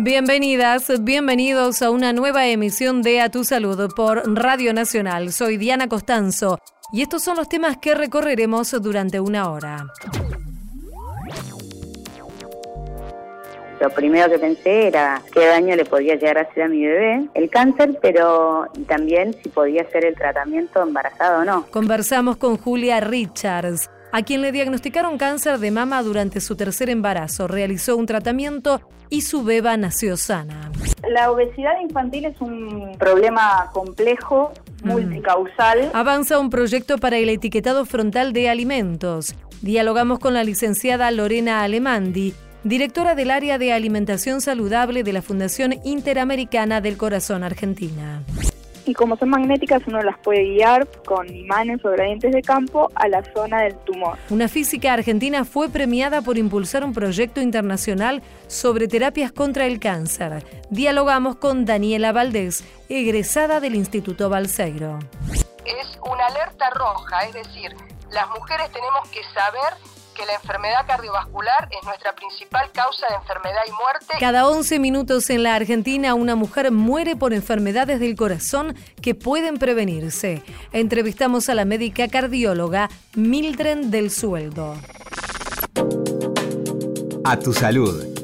Bienvenidas, bienvenidos a una nueva emisión de A Tu Salud por Radio Nacional. Soy Diana Costanzo y estos son los temas que recorreremos durante una hora. Lo primero que pensé era qué daño le podía llegar a hacer a mi bebé el cáncer, pero también si podía ser el tratamiento embarazado o no. Conversamos con Julia Richards, a quien le diagnosticaron cáncer de mama durante su tercer embarazo. Realizó un tratamiento y su beba nació sana. La obesidad infantil es un problema complejo, mm. multicausal. Avanza un proyecto para el etiquetado frontal de alimentos. Dialogamos con la licenciada Lorena Alemandi, directora del área de alimentación saludable de la Fundación Interamericana del Corazón Argentina. Y como son magnéticas, uno las puede guiar con imanes o gradientes de campo a la zona del tumor. Una física argentina fue premiada por impulsar un proyecto internacional sobre terapias contra el cáncer. Dialogamos con Daniela Valdés, egresada del Instituto Balseiro. Es una alerta roja, es decir, las mujeres tenemos que saber que la enfermedad cardiovascular es nuestra principal causa de enfermedad y muerte. Cada 11 minutos en la Argentina una mujer muere por enfermedades del corazón que pueden prevenirse. Entrevistamos a la médica cardióloga Mildred del Sueldo. A tu salud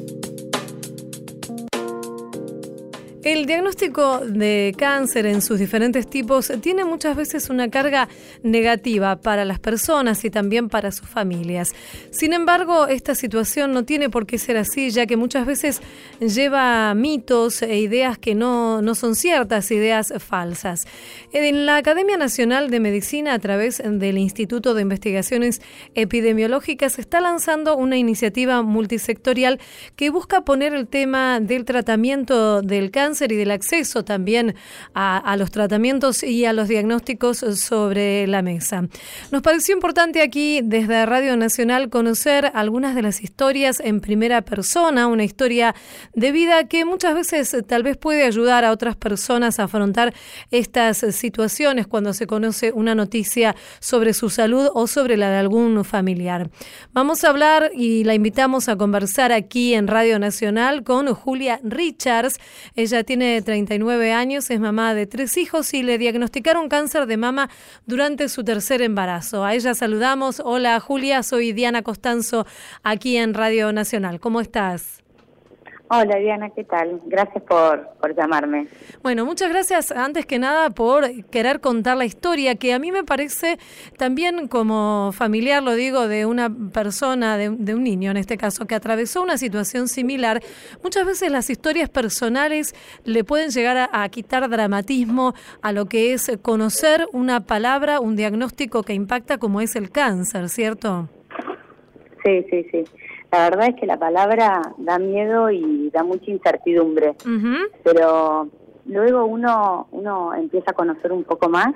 El diagnóstico de cáncer en sus diferentes tipos tiene muchas veces una carga negativa para las personas y también para sus familias. Sin embargo, esta situación no tiene por qué ser así, ya que muchas veces lleva mitos e ideas que no, no son ciertas, ideas falsas. En la Academia Nacional de Medicina, a través del Instituto de Investigaciones Epidemiológicas, está lanzando una iniciativa multisectorial que busca poner el tema del tratamiento del cáncer y del acceso también a, los tratamientos y a los diagnósticos sobre la mesa. Nos pareció importante aquí desde Radio Nacional conocer algunas de las historias en primera persona, una historia de vida que muchas veces tal vez puede ayudar a otras personas a afrontar estas situaciones cuando se conoce una noticia sobre su salud o sobre la de algún familiar. Vamos a hablar y la invitamos a conversar aquí en Radio Nacional con Julia Richards. Ella tiene 39 años, es mamá de tres hijos y le diagnosticaron cáncer de mama durante su tercer embarazo. A ella saludamos. Hola Julia, soy Diana Costanzo aquí en Radio Nacional. ¿Cómo estás? Hola Diana, ¿qué tal? Gracias por, por llamarme. Bueno, muchas gracias antes que nada por querer contar la historia, que a mí me parece también como familiar, lo digo, de una persona, de, un niño en este caso, que atravesó una situación similar. Muchas veces las historias personales le pueden llegar a, a quitar dramatismo a lo que es conocer una palabra, un diagnóstico que impacta como es el cáncer, ¿cierto? Sí, sí, sí. La verdad es que la palabra da miedo y da mucha incertidumbre, pero luego uno, uno empieza a conocer un poco más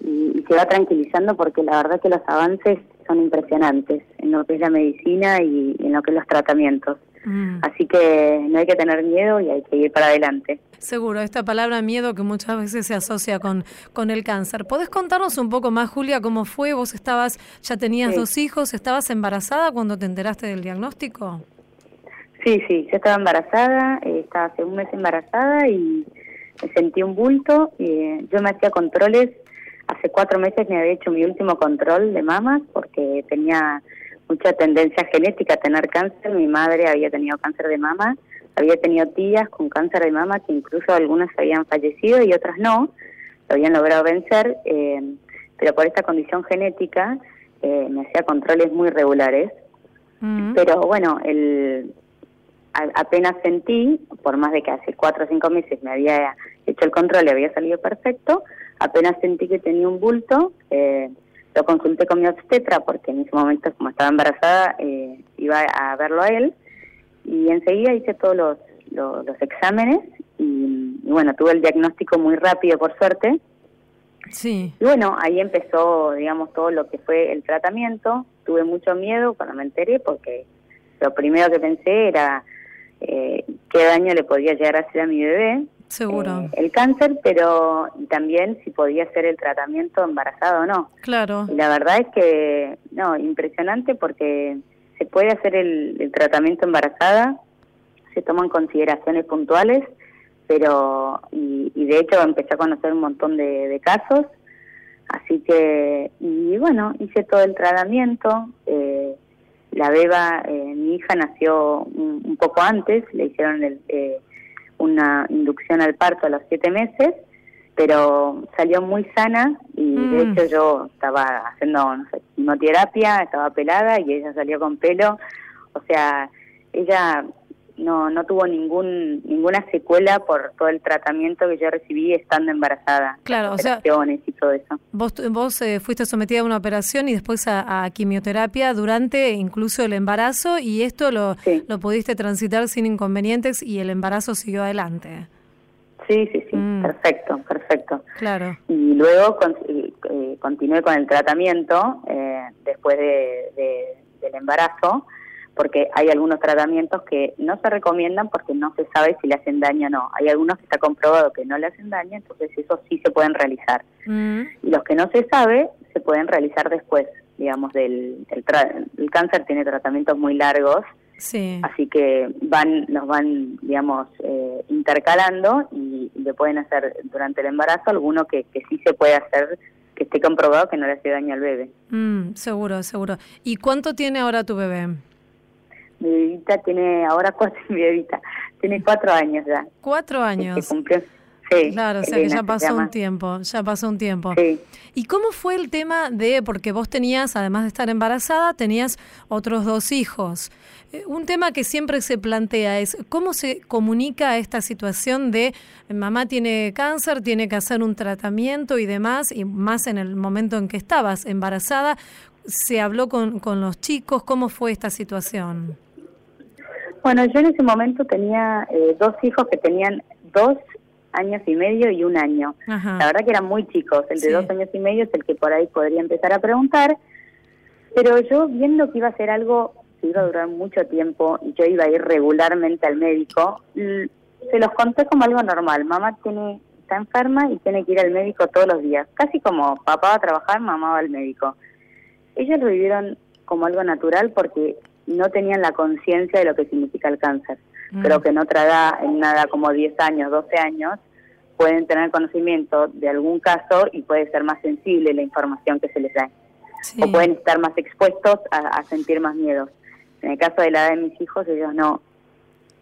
y, se va tranquilizando porque la verdad es que los avances son impresionantes en lo que es la medicina y en lo que es los tratamientos. Mm. Así que no hay que tener miedo y hay que ir para adelante. Seguro, esta palabra miedo que muchas veces se asocia con, con el cáncer. ¿Podés contarnos un poco más, Julia, cómo fue? Vos estabas, ya tenías dos hijos, ¿estabas embarazada cuando te enteraste del diagnóstico? Sí, sí, yo estaba embarazada, eh, estaba hace un mes embarazada y me sentí un bulto. Y, eh, yo me hacía controles, hace cuatro meses me había hecho mi último control de mamas porque tenía mucha tendencia genética a tener cáncer. Mi madre había tenido cáncer de mama, había tenido tías con cáncer de mama que incluso algunas habían fallecido y otras no, lo habían logrado vencer, eh, pero por esta condición genética eh, me hacía controles muy regulares. Mm. Pero bueno, el, apenas sentí, por más de que hace cuatro o cinco meses me había hecho el control y había salido perfecto, apenas sentí que tenía un bulto, eh, lo consulté con mi obstetra porque en ese momento, como estaba embarazada, eh, iba a verlo a él y enseguida hice todos los, los, exámenes y, bueno, tuve el diagnóstico muy rápido, por suerte. Sí. Y bueno, ahí empezó, digamos, todo lo que fue el tratamiento. Tuve mucho miedo cuando me enteré porque lo primero que pensé era eh, qué daño le podía llegar a hacer a mi bebé Seguro. Eh, el cáncer, pero también si podía ser el tratamiento embarazado o no. Claro. Y la verdad es que, no, impresionante porque se puede hacer el, tratamiento embarazada se toman consideraciones puntuales, pero y, de hecho empecé a conocer un montón de, casos, así que, y bueno, hice todo el tratamiento. Eh, la beba, eh, mi hija nació un, poco antes, le hicieron eh, una inducción al parto a los siete meses, pero salió muy sana y de mm. hecho yo estaba haciendo no sé, quimioterapia, estaba pelada y ella salió con pelo, o sea, ella no no tuvo ningún ninguna secuela por todo el tratamiento que yo recibí estando embarazada. Claro, o sea, y todo eso. Vos vos eh, fuiste sometida a una operación y después a, quimioterapia durante incluso el embarazo y esto lo lo pudiste transitar sin inconvenientes y el embarazo siguió adelante. Sí, sí, sí, mm. perfecto, perfecto. Claro. Y luego eh, continué con el tratamiento eh, después de, del embarazo porque hay algunos tratamientos que no se recomiendan porque no se sabe si le hacen daño o no. Hay algunos que está comprobado que no le hacen daño, entonces esos sí se pueden realizar. Mm. Y los que no se sabe se pueden realizar después, digamos, del el, cáncer tiene tratamientos muy largos, sí. así que van los van, digamos, eh, intercalando y, le pueden hacer durante el embarazo alguno que, que sí se puede hacer que esté comprobado que no le hace daño al bebé. Mm, seguro, seguro. ¿Y cuánto tiene ahora tu bebé? Mi bebita tiene ahora cuatro, mi bebita tiene cuatro años ya. Cuatro años. Sí, claro, o sea que ya pasó un tiempo, ya pasó un tiempo. Sí. ¿Y cómo fue el tema de, porque vos tenías, además de estar embarazada, tenías otros dos hijos? Eh, un tema que siempre se plantea es cómo se comunica esta situación de mamá tiene cáncer, tiene que hacer un tratamiento y demás, y más en el momento en que estabas embarazada, ¿se habló con, con los chicos? ¿Cómo fue esta situación? Bueno, yo en ese momento tenía eh, dos hijos que tenían dos años y medio y un año. La verdad que eran muy chicos. El de dos años y medio es el que por ahí podría empezar a preguntar. Pero yo viendo que iba a ser algo que iba a durar mucho tiempo y yo iba a ir regularmente al médico, se los conté como algo normal. Mamá tiene está enferma y tiene que ir al médico todos los días. Casi como papá va a trabajar, mamá va al médico. Ellos lo vivieron como algo natural porque no tenían la conciencia de lo que significa el cáncer. Mm. Creo que en otra edad, en nada como 10 años, 12 años, pueden tener conocimiento de algún caso y puede ser más sensible la información que se les da. O pueden estar más expuestos a, sentir más miedo. En el caso de la edad de mis hijos, ellos no,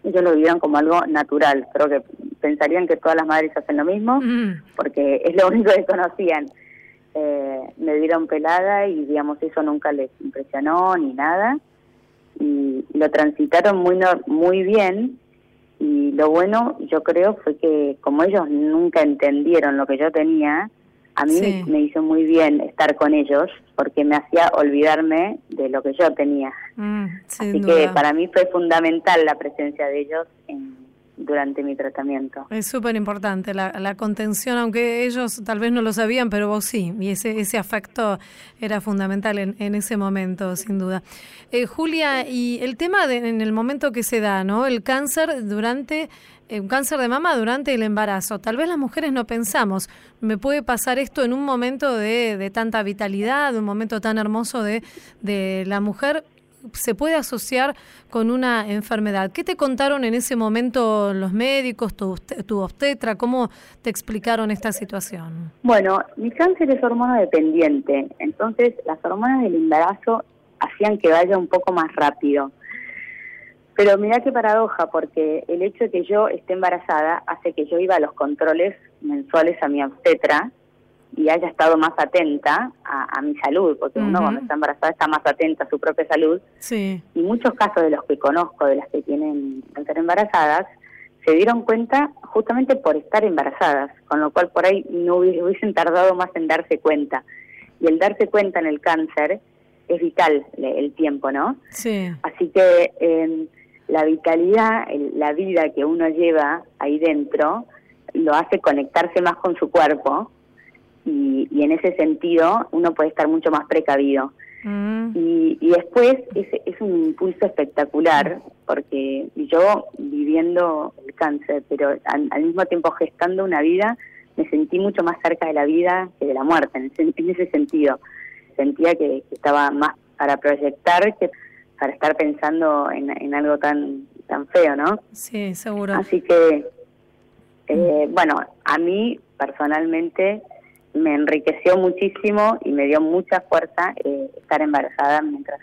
ellos lo vivieron como algo natural. Creo que pensarían que todas las madres hacen lo mismo, mm. porque es lo único que conocían. Eh, me dieron pelada y digamos eso nunca les impresionó ni nada y lo transitaron muy muy bien. Y lo bueno yo creo fue que como ellos nunca entendieron lo que yo tenía a mí me, hizo muy bien estar con ellos porque me hacía olvidarme de lo que yo tenía. Mm, así que para mí fue fundamental la presencia de ellos en durante mi tratamiento. Es súper importante la, contención, aunque ellos tal vez no lo sabían, pero vos sí, y ese, ese afecto era fundamental en, en ese momento, sin duda. Eh, Julia, y el tema de, en el momento que se da, ¿no? El cáncer durante, eh, un cáncer de mama durante el embarazo. Tal vez las mujeres no pensamos, me puede pasar esto en un momento de, de tanta vitalidad, un momento tan hermoso de, de la mujer, se puede asociar con una enfermedad. ¿Qué te contaron en ese momento los médicos, tu, tu obstetra? ¿Cómo te explicaron esta situación? Bueno, mi cáncer es hormona dependiente, entonces las hormonas del embarazo hacían que vaya un poco más rápido. Pero mira qué paradoja, porque el hecho de que yo esté embarazada hace que yo iba a los controles mensuales a mi obstetra y haya estado más atenta a, mi salud, porque uno cuando está embarazada está más atenta a su propia salud. Sí. Y muchos casos de los que conozco, de las que tienen cáncer embarazadas, se dieron cuenta justamente por estar embarazadas, con lo cual por ahí no hubiesen tardado más en darse cuenta. Y el darse cuenta en el cáncer es vital el tiempo, ¿no? Sí. Así que em, la vitalidad, la vida que uno lleva ahí dentro, lo hace conectarse más con su cuerpo y, en ese sentido uno puede estar mucho más precavido. Mm. Y, después es, es un impulso espectacular, porque yo viviendo el cáncer, pero al, mismo tiempo gestando una vida, me sentí mucho más cerca de la vida que de la muerte, en ese, sentido. Sentía que, estaba más para proyectar que para estar pensando en, algo tan tan feo, ¿no? Sí, seguro. Así que, eh, bueno, a mí personalmente me enriqueció muchísimo y me dio mucha fuerza eh, estar embarazada mientras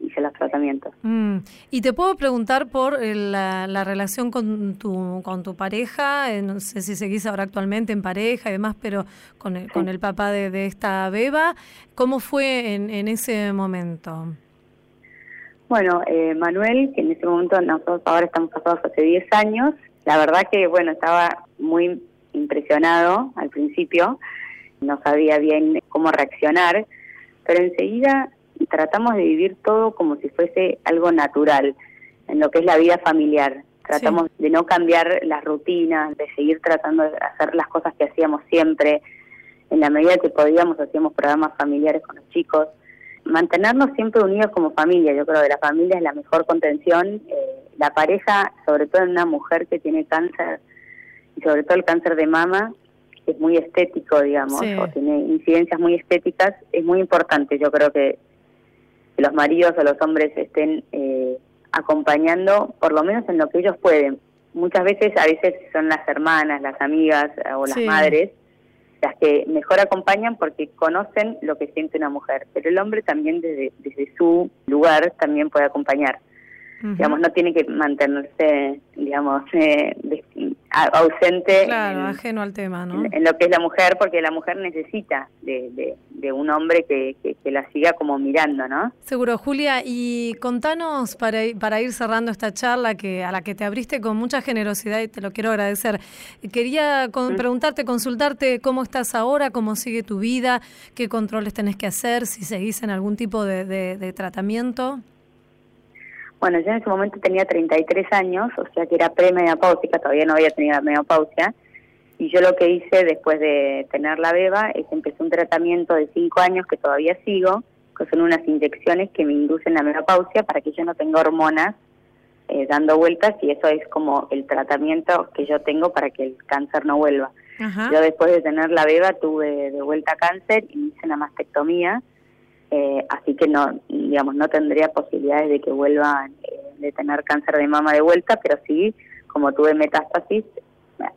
hice los tratamientos. Mm. Y te puedo preguntar por eh, la, la, relación con tu, con tu pareja, eh, no sé si seguís ahora actualmente en pareja y demás, pero con el, con el papá de, de, esta beba, ¿cómo fue en, en ese momento? Bueno, eh, Manuel, que en ese momento nosotros ahora estamos casados hace 10 años, la verdad que, bueno, estaba muy impresionado al principio, no sabía bien cómo reaccionar, pero enseguida tratamos de vivir todo como si fuese algo natural en lo que es la vida familiar. Tratamos sí. de no cambiar las rutinas, de seguir tratando de hacer las cosas que hacíamos siempre. En la medida que podíamos hacíamos programas familiares con los chicos. Mantenernos siempre unidos como familia. Yo creo que la familia es la mejor contención. Eh, la pareja, sobre todo en una mujer que tiene cáncer, y sobre todo el cáncer de mama, es muy estético, digamos, sí. o tiene incidencias muy estéticas, es muy importante. Yo creo que que los maridos o los hombres estén eh, acompañando, por lo menos en lo que ellos pueden. Muchas veces, a veces son las hermanas, las amigas eh, o las sí. madres las que mejor acompañan porque conocen lo que siente una mujer, pero el hombre también desde, desde su lugar también puede acompañar. Uh -huh. Digamos, no tiene que mantenerse, digamos, eh, ausente claro, en, ajeno al tema, ¿no? En, en, lo que es la mujer, porque la mujer necesita de, de, de un hombre que, que, que, la siga como mirando, ¿no? Seguro, Julia, y contanos para, para ir cerrando esta charla que a la que te abriste con mucha generosidad y te lo quiero agradecer. Quería con, mm. preguntarte, consultarte cómo estás ahora, cómo sigue tu vida, qué controles tenés que hacer, si seguís en algún tipo de, de tratamiento. Bueno, yo en ese momento tenía 33 años, o sea que era premenopáusica, todavía no había tenido la menopausia. Y yo lo que hice después de tener la beba es empecé un tratamiento de 5 años que todavía sigo, que son unas inyecciones que me inducen la menopausia para que yo no tenga hormonas eh, dando vueltas y eso es como el tratamiento que yo tengo para que el cáncer no vuelva. Ajá. Yo después de tener la beba tuve de vuelta cáncer y hice una mastectomía eh, así que no, digamos, no tendría posibilidades de que vuelvan eh, de tener cáncer de mama de vuelta, pero sí, como tuve metástasis,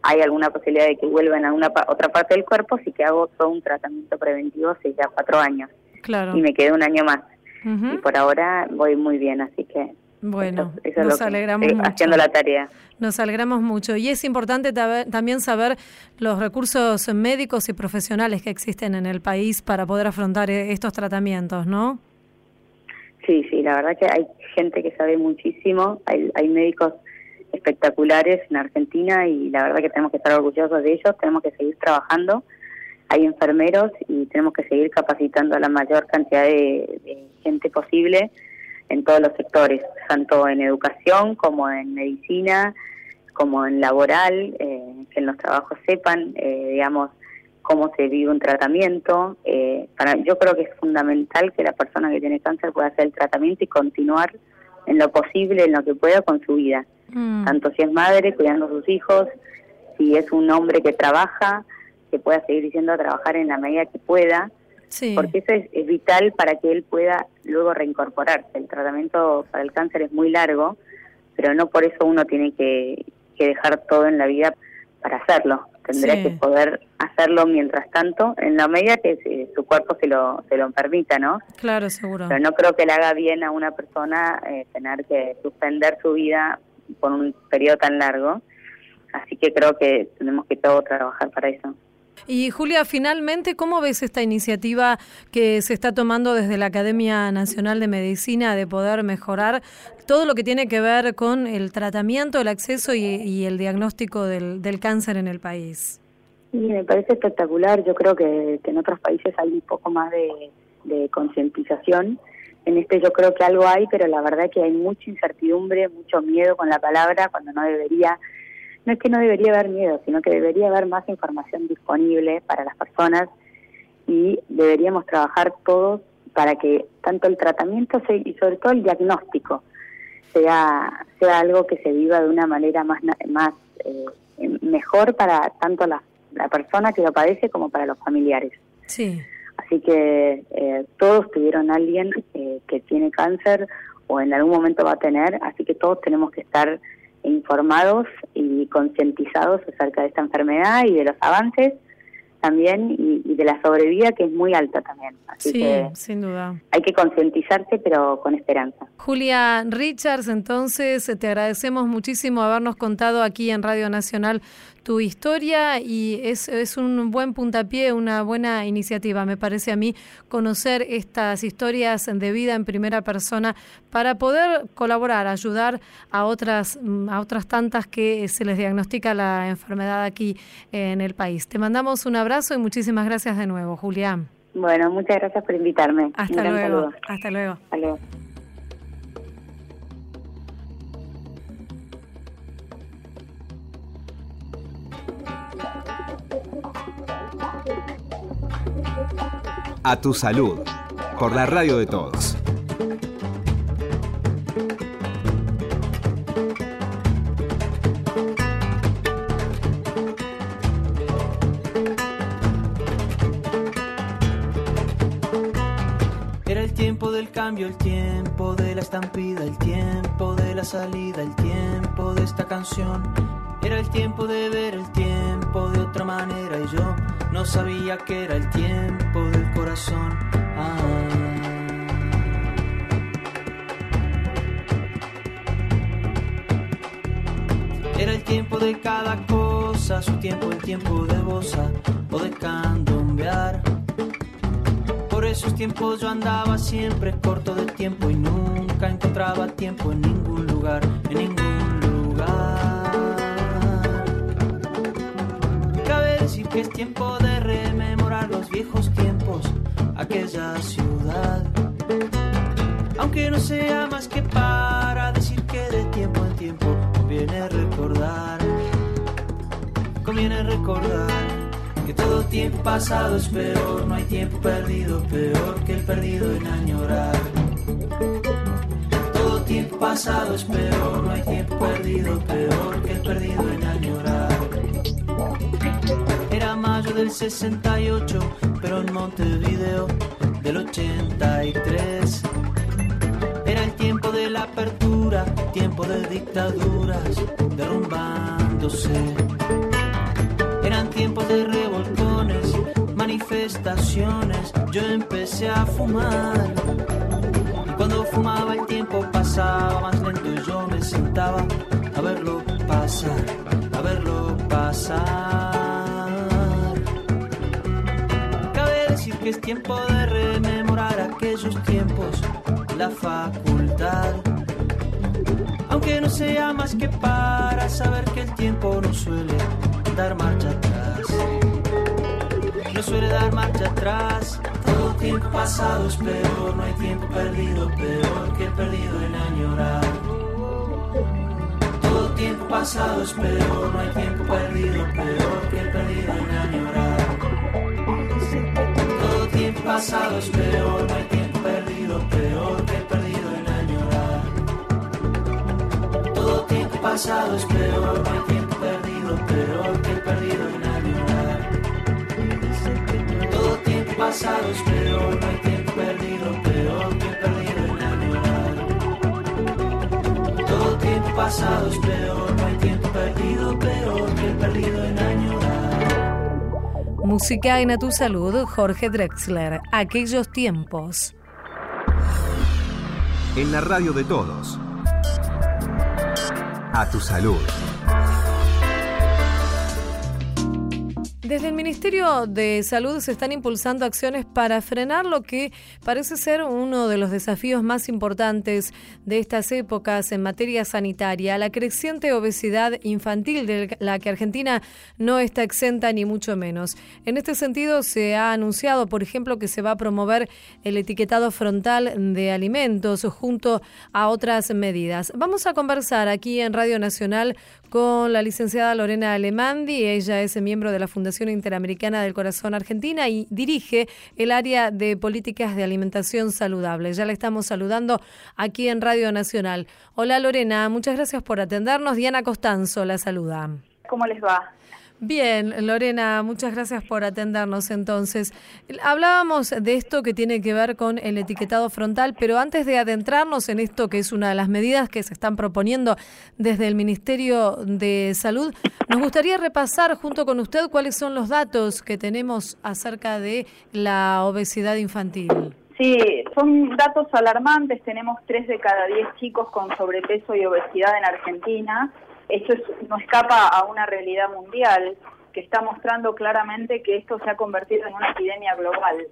hay alguna posibilidad de que vuelvan a una otra parte del cuerpo, sí que hago todo un tratamiento preventivo hace ya cuatro años. Claro. Y me quedé un año más. Uh -huh. Y por ahora voy muy bien, así que bueno, eso, eso nos alegramos mucho. Haciendo la tarea. Nos alegramos mucho. Y es importante también saber los recursos médicos y profesionales que existen en el país para poder afrontar e-, estos tratamientos, ¿no? Sí, sí, la verdad que hay gente que sabe muchísimo. Hay, hay médicos espectaculares en Argentina y la verdad que tenemos que estar orgullosos de ellos. Tenemos que seguir trabajando. Hay enfermeros y tenemos que seguir capacitando a la mayor cantidad de, de gente posible en todos los sectores, tanto en educación como en medicina, como en laboral, eh, que en los trabajos sepan, eh, digamos, cómo se vive un tratamiento. Eh, para Yo creo que es fundamental que la persona que tiene cáncer pueda hacer el tratamiento y continuar en lo posible, en lo que pueda con su vida. Mm. Tanto si es madre, cuidando a sus hijos, si es un hombre que trabaja, que pueda seguir diciendo a trabajar en la medida que pueda, sí. porque eso es, es, vital para que él pueda luego reincorporarse. El tratamiento para el cáncer es muy largo, pero no por eso uno tiene que, que dejar todo en la vida para hacerlo. Tendría sí. que poder hacerlo mientras tanto, en la medida que eh, su cuerpo se lo, se lo permita, ¿no? Claro, seguro. Pero no creo que le haga bien a una persona eh, tener que suspender su vida por un periodo tan largo. Así que creo que tenemos que todos trabajar para eso. Y Julia, finalmente, ¿cómo ves esta iniciativa que se está tomando desde la Academia Nacional de Medicina de poder mejorar todo lo que tiene que ver con el tratamiento, el acceso y, el diagnóstico del, cáncer en el país? Sí, me parece espectacular. Yo creo que, en otros países hay un poco más de, concientización. En este yo creo que algo hay, pero la verdad que hay mucha incertidumbre, mucho miedo con la palabra cuando no debería no es que no debería haber miedo, sino que debería haber más información disponible para las personas y deberíamos trabajar todos para que tanto el tratamiento y sobre todo el diagnóstico sea sea algo que se viva de una manera más más eh, mejor para tanto la, la persona que lo padece como para los familiares. Sí. Así que eh, todos tuvieron a alguien eh, que tiene cáncer o en algún momento va a tener, así que todos tenemos que estar informados y concientizados acerca de esta enfermedad y de los avances también y, de la sobrevida que es muy alta también. Así sí, que sin duda. Hay que concientizarse pero con esperanza. Julia Richards, entonces te agradecemos muchísimo habernos contado aquí en Radio Nacional tu historia y es, es un buen puntapié, una buena iniciativa, me parece a mí, conocer estas historias de vida en primera persona para poder colaborar, ayudar a otras, a otras tantas que se les diagnostica la enfermedad aquí en el país. Te mandamos un abrazo y muchísimas gracias de nuevo, Julián. Bueno, muchas gracias por invitarme. Hasta luego. Hasta luego. Hasta luego. A tu salud, por la radio de todos. Era el tiempo del cambio, el tiempo de la estampida, el tiempo de la salida, el tiempo de esta canción. Era el tiempo de ver el tiempo de otra manera y yo no sabía que era el tiempo del corazón. Ah. Era el tiempo de cada cosa, su tiempo, el tiempo de bosa o de candombear. Por esos tiempos yo andaba siempre corto de tiempo y nunca encontraba tiempo en ningún lugar, en ningún lugar. Es tiempo de rememorar los viejos tiempos, aquella ciudad. Aunque no sea más que para decir que de tiempo en tiempo conviene recordar, conviene recordar que todo tiempo pasado es peor, no hay tiempo perdido, peor que el perdido en añorar. Todo tiempo pasado es peor, no hay tiempo perdido, peor que el perdido en añorar. Del 68, pero en Montevideo del 83. Era el tiempo de la apertura, tiempo de dictaduras derrumbándose. Eran tiempos de revolcones, manifestaciones. Yo empecé a fumar. Y cuando fumaba el tiempo pasaba más lento y yo me sentaba a verlo pasar, a verlo pasar. Que es tiempo de rememorar aquellos tiempos, la facultad. Aunque no sea más que para saber que el tiempo no suele dar marcha atrás. No suele dar marcha atrás. Todo tiempo pasado es peor, no hay tiempo perdido, peor que perdido en añorar. Todo tiempo pasado es peor, no hay tiempo perdido, peor que perdido en añorar. Pasado es peor, no hay tiempo perdido, peor que perdido en añorar. Todo tiempo pasado es peor, no hay tiempo perdido, peor que perdido en añorar. Todo tiempo pasado es peor, no hay tiempo perdido, peor que perdido en añorar. Todo tiempo pasado es peor, no hay tiempo perdido, peor que el perdido en añorar. Música en A Tu Salud, Jorge Drexler. Aquellos tiempos. En la radio de todos. A tu salud. Desde el Ministerio de Salud se están impulsando acciones para frenar lo que parece ser uno de los desafíos más importantes de estas épocas en materia sanitaria, la creciente obesidad infantil de la que Argentina no está exenta ni mucho menos. En este sentido se ha anunciado, por ejemplo, que se va a promover el etiquetado frontal de alimentos junto a otras medidas. Vamos a conversar aquí en Radio Nacional con la licenciada Lorena Alemandi. Ella es miembro de la Fundación Interamericana del Corazón Argentina y dirige el área de políticas de alimentación saludable. Ya la estamos saludando aquí en Radio Nacional. Hola Lorena, muchas gracias por atendernos. Diana Costanzo la saluda. ¿Cómo les va? Bien, Lorena, muchas gracias por atendernos entonces. Hablábamos de esto que tiene que ver con el etiquetado frontal, pero antes de adentrarnos en esto que es una de las medidas que se están proponiendo desde el Ministerio de Salud, nos gustaría repasar junto con usted cuáles son los datos que tenemos acerca de la obesidad infantil. Sí, son datos alarmantes. Tenemos tres de cada diez chicos con sobrepeso y obesidad en Argentina esto no escapa a una realidad mundial que está mostrando claramente que esto se ha convertido en una epidemia global.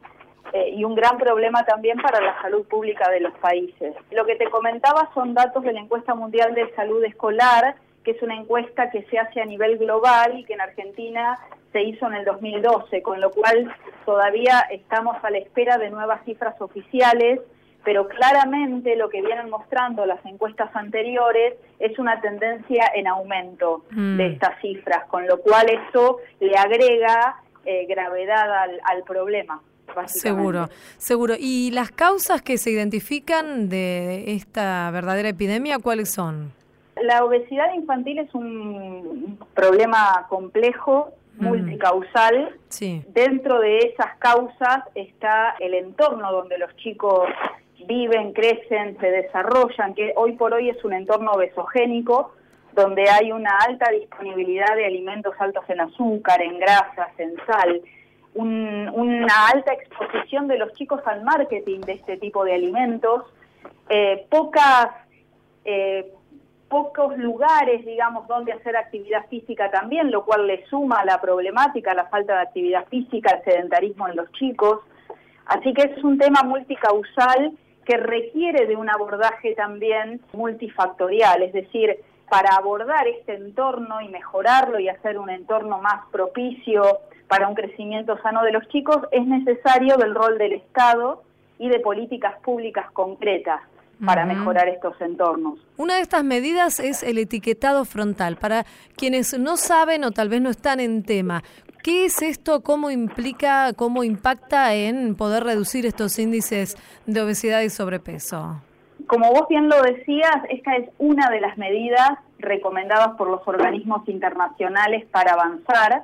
Eh, y un gran problema también para la salud pública de los países. Lo que te comentaba son datos de la encuesta mundial de salud escolar, que es una encuesta que se hace a nivel global y que en Argentina se hizo en el 2012, con lo cual todavía estamos a la espera de nuevas cifras oficiales pero claramente lo que vienen mostrando las encuestas anteriores es una tendencia en aumento mm. de estas cifras, con lo cual eso le agrega eh, gravedad al, problema. Seguro, seguro. ¿Y las causas que se identifican de esta verdadera epidemia, cuáles son? La obesidad infantil es un problema complejo, mm. multicausal. Sí. Dentro de esas causas está el entorno donde los chicos viven, crecen, se desarrollan, que hoy por hoy es un entorno obesogénico, donde hay una alta disponibilidad de alimentos altos en azúcar, en grasas, en sal, una alta exposición de los chicos al marketing de este tipo de alimentos, eh, pocas, eh, pocos lugares, digamos, donde hacer actividad física también, lo cual le suma la problemática, la falta de actividad física, el sedentarismo en los chicos. Así que es un tema multicausal que requiere de un abordaje también multifactorial, es decir, para abordar este entorno y mejorarlo y hacer un entorno más propicio para un crecimiento sano de los chicos, es necesario del rol del Estado y de políticas públicas concretas para mejorar estos entornos. Una de estas medidas es el etiquetado frontal. Para quienes no saben o tal vez no están en tema, ¿Qué es esto? ¿Cómo implica, cómo impacta en poder reducir estos índices de obesidad y sobrepeso? Como vos bien lo decías, esta es una de las medidas recomendadas por los organismos internacionales para avanzar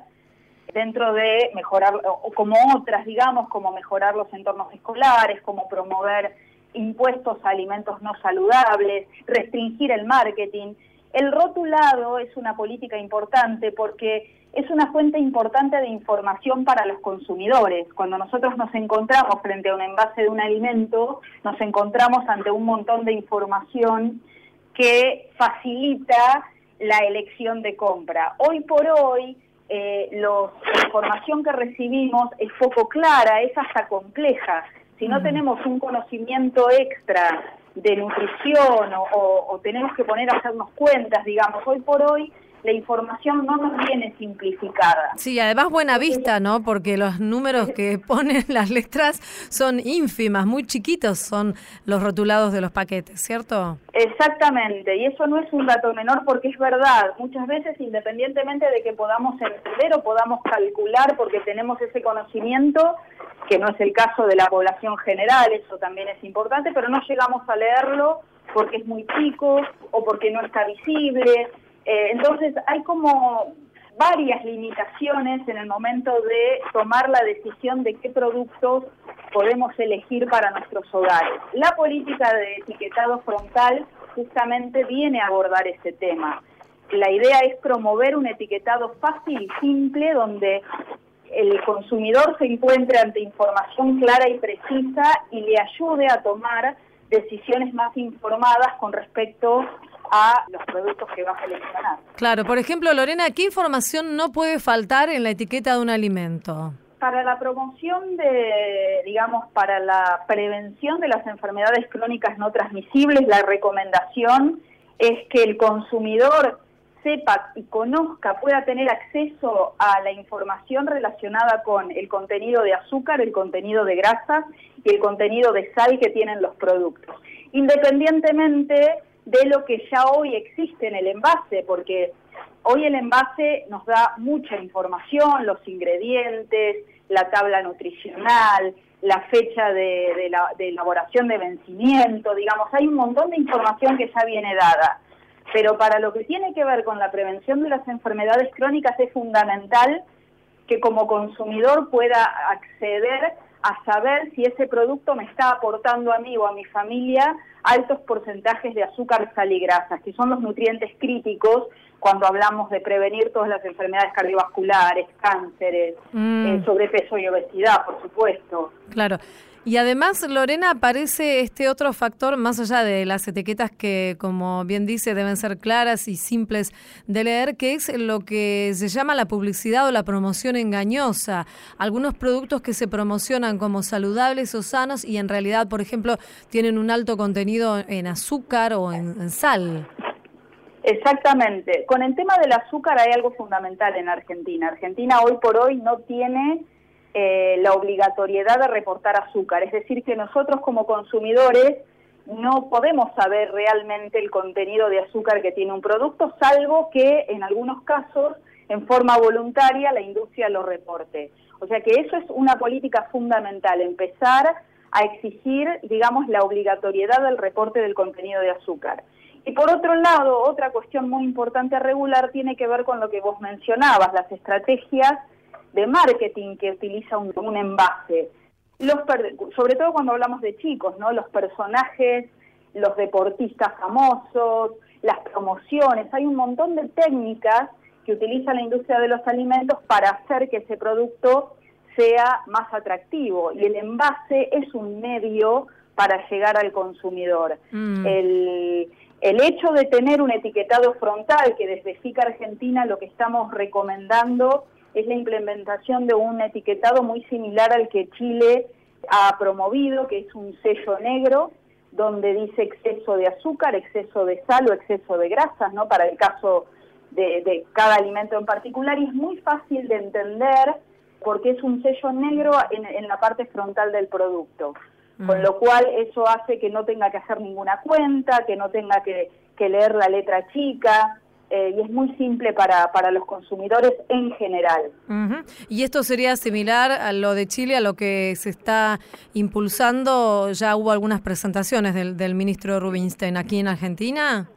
dentro de mejorar, o como otras, digamos, como mejorar los entornos escolares, como promover impuestos a alimentos no saludables, restringir el marketing. El rotulado es una política importante porque es una fuente importante de información para los consumidores. Cuando nosotros nos encontramos frente a un envase de un alimento, nos encontramos ante un montón de información que facilita la elección de compra. Hoy por hoy, eh, la información que recibimos es poco clara, es hasta compleja. Si no mm. tenemos un conocimiento extra de nutrición o, o tenemos que poner a hacernos cuentas, digamos, hoy por hoy la información no nos viene simplificada. Sí, además buena vista, ¿no? Porque los números que ponen las letras son ínfimas, muy chiquitos son los rotulados de los paquetes, ¿cierto? Exactamente, y eso no es un dato menor porque es verdad, muchas veces independientemente de que podamos entender o podamos calcular porque tenemos ese conocimiento, que no es el caso de la población general, eso también es importante, pero no llegamos a leerlo porque es muy chico o porque no está visible eh, entonces hay como varias limitaciones en el momento de tomar la decisión de qué productos podemos elegir para nuestros hogares. La política de etiquetado frontal justamente viene a abordar ese tema. La idea es promover un etiquetado fácil y simple donde el consumidor se encuentre ante información clara y precisa y le ayude a tomar decisiones más informadas con respecto a los productos que va a seleccionar. Claro, por ejemplo, Lorena, ¿qué información no puede faltar en la etiqueta de un alimento? Para la promoción de, digamos, para la prevención de las enfermedades crónicas no transmisibles, la recomendación es que el consumidor sepa y conozca, pueda tener acceso a la información relacionada con el contenido de azúcar, el contenido de grasas y el contenido de sal que tienen los productos. Independientemente de lo que ya hoy existe en el envase, porque hoy el envase nos da mucha información, los ingredientes, la tabla nutricional, la fecha de, elaboración de vencimiento, digamos, hay un montón de información que ya viene dada. Pero para lo que tiene que ver con la prevención de las enfermedades crónicas es fundamental que como consumidor pueda acceder a saber si ese producto me está aportando a mí o a mi familia altos porcentajes de azúcar, sal y grasas, que son los nutrientes críticos cuando hablamos de prevenir todas las enfermedades cardiovasculares, cánceres, mm. eh, sobrepeso y obesidad, por supuesto. Claro. Y además, Lorena, aparece este otro factor, más allá de las etiquetas que, como bien dice, deben ser claras y simples de leer, que es lo que se llama la publicidad o la promoción engañosa. Algunos productos que se promocionan como saludables o sanos y en realidad, por ejemplo, tienen un alto contenido en azúcar o en sal. Exactamente. Con el tema del azúcar hay algo fundamental en Argentina. Argentina hoy por hoy no tiene eh, la obligatoriedad de reportar azúcar. Es decir, que nosotros como consumidores no podemos saber realmente el contenido de azúcar que tiene un producto, salvo que en algunos casos, en forma voluntaria, la industria lo reporte. O sea que eso es una política fundamental, empezar a exigir, digamos, la obligatoriedad del reporte del contenido de azúcar. Y por otro lado, otra cuestión muy importante a regular tiene que ver con lo que vos mencionabas, las estrategias de marketing que utiliza un, envase. Los, sobre todo cuando hablamos de chicos, ¿no? Los personajes, los deportistas famosos, las promociones, hay un montón de técnicas que utiliza la industria de los alimentos para hacer que ese producto sea más atractivo y el envase es un medio para llegar al consumidor. Mm. El, el hecho de tener un etiquetado frontal, que desde FICA Argentina lo que estamos recomendando es la implementación de un etiquetado muy similar al que Chile ha promovido, que es un sello negro, donde dice exceso de azúcar, exceso de sal o exceso de grasas, ¿no? Para el caso de, cada alimento en particular, y es muy fácil de entender porque es un sello negro en, la parte frontal del producto. Con mm. lo cual eso hace que no tenga que hacer ninguna cuenta, que no tenga que leer la letra chica, eh, y es muy simple para, para los consumidores en general. ¿Y esto sería similar a lo de Chile, a lo que se está impulsando? ¿Ya hubo algunas presentaciones del, del ministro Rubinstein aquí en Argentina?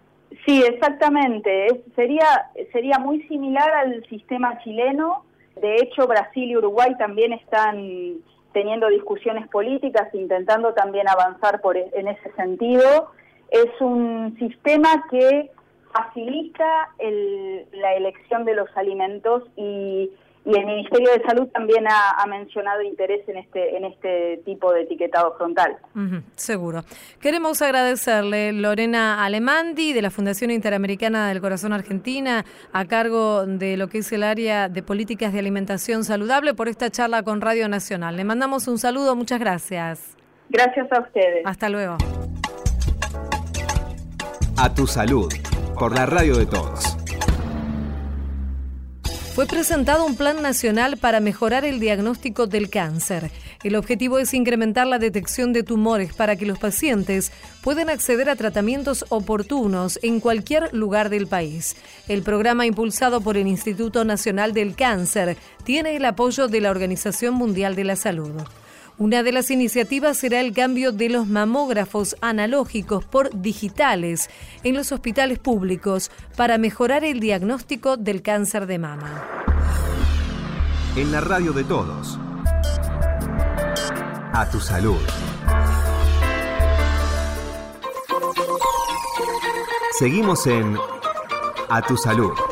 Sí, exactamente. sería, sería muy similar al sistema chileno. De hecho, Brasil y Uruguay también están teniendo discusiones políticas, intentando también avanzar por, e, en ese sentido. Es un sistema que facilita la elección de los alimentos y, el Ministerio de Salud también ha, mencionado interés en este en este tipo de etiquetado frontal. seguro. Queremos agradecerle Lorena Alemandi de la Fundación Interamericana del Corazón Argentina a cargo de lo que es el área de políticas de alimentación saludable por esta charla con Radio Nacional. Le mandamos un saludo, muchas gracias. Gracias a ustedes. Hasta luego. A tu salud por la radio de todos. Fue presentado un plan nacional para mejorar el diagnóstico del cáncer. El objetivo es incrementar la detección de tumores para que los pacientes puedan acceder a tratamientos oportunos en cualquier lugar del país. El programa impulsado por el Instituto Nacional del Cáncer tiene el apoyo de la Organización Mundial de la Salud. Una de las iniciativas será el cambio de los mamógrafos analógicos por digitales en los hospitales públicos para mejorar el diagnóstico del cáncer de mama. En la radio de todos. A tu salud. Seguimos en A tu salud.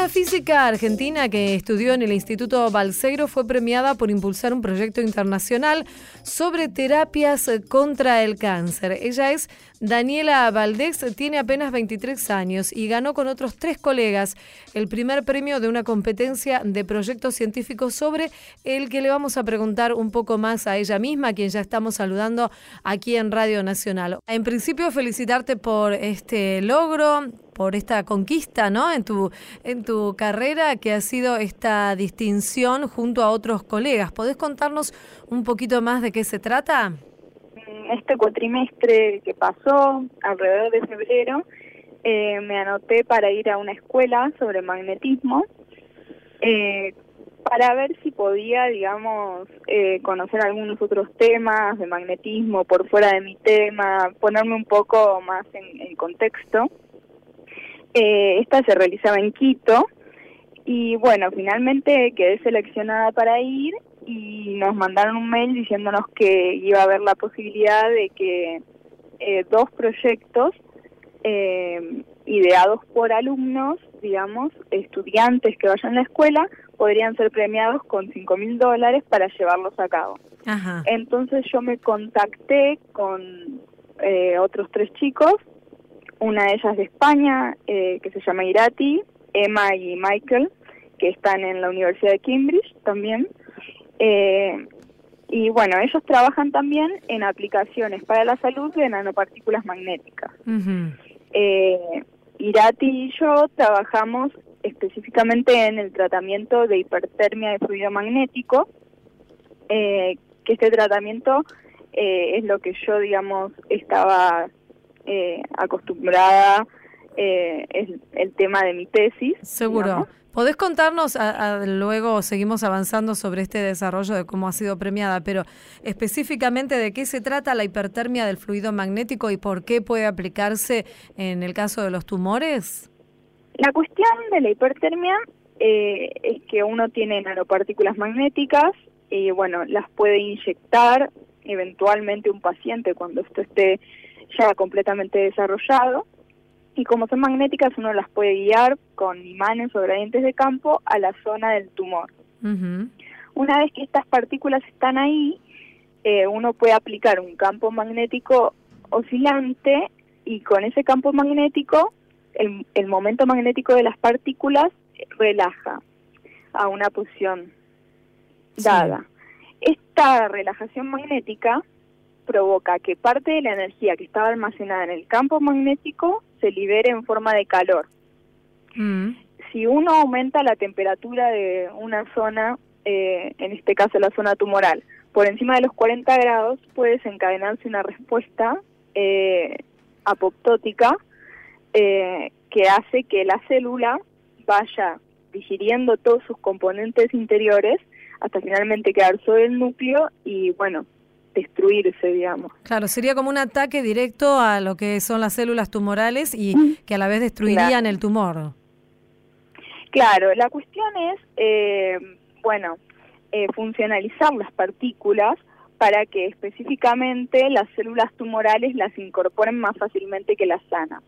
Una física argentina que estudió en el Instituto Balseiro fue premiada por impulsar un proyecto internacional sobre terapias contra el cáncer. Ella es Daniela Valdés, tiene apenas 23 años y ganó con otros tres colegas el primer premio de una competencia de proyectos científicos sobre el que le vamos a preguntar un poco más a ella misma, a quien ya estamos saludando aquí en Radio Nacional. En principio, felicitarte por este logro por esta conquista, ¿no? En tu, en tu carrera que ha sido esta distinción junto a otros colegas. ¿Podés contarnos un poquito más de qué se trata? Este cuatrimestre que pasó, alrededor de febrero, eh, me anoté para ir a una escuela sobre magnetismo. Eh, para ver si podía, digamos, eh, conocer algunos otros temas de magnetismo por fuera de mi tema, ponerme un poco más en, contexto. Eh, esta se realizaba en Quito y bueno, finalmente quedé seleccionada para ir y nos mandaron un mail diciéndonos que iba a haber la posibilidad de que eh, dos proyectos eh, ideados por alumnos, digamos, estudiantes que vayan a la escuela, podrían ser premiados con cinco mil dólares para llevarlos a cabo. Entonces yo me contacté con eh, otros tres chicos, una de ellas de España, eh, que se llama Irati, Emma y Michael, que están en la Universidad de Cambridge también. Eh, y bueno, ellos trabajan también en aplicaciones para la salud de nanopartículas magnéticas. eh, Irati y yo trabajamos específicamente en el tratamiento de hipertermia de fluido magnético, eh, que este tratamiento eh, es lo que yo, digamos, estaba eh, acostumbrada, es el tema de mi tesis. Seguro. Podés contarnos, luego seguimos avanzando sobre este desarrollo de cómo ha sido premiada, pero específicamente de qué se trata la hipertermia del fluido magnético y por qué puede aplicarse en el caso de los tumores? La cuestión de la hipertermia eh, es que uno tiene nanopartículas magnéticas y bueno, las puede inyectar eventualmente un paciente cuando esto esté ya completamente desarrollado y como son magnéticas uno las puede guiar con imanes o gradientes de campo a la zona del tumor. Una vez que estas partículas están ahí, eh, uno puede aplicar un campo magnético oscilante y con ese campo magnético el, el momento magnético de las partículas relaja a una posición dada. Esta relajación magnética provoca que parte de la energía que estaba almacenada en el campo magnético se libere en forma de calor. Mm. Si uno aumenta la temperatura de una zona, eh, en este caso la zona tumoral, por encima de los 40 grados, puede desencadenarse una respuesta eh, apoptótica eh, que hace que la célula vaya digiriendo todos sus componentes interiores hasta finalmente quedar sobre el núcleo y bueno, destruirse, digamos. Claro, sería como un ataque directo a lo que son las células tumorales y que a la vez destruirían el tumor. Claro, la cuestión es, eh, bueno, eh, funcionalizar las partículas para que específicamente las células tumorales las incorporen más fácilmente que las sanas.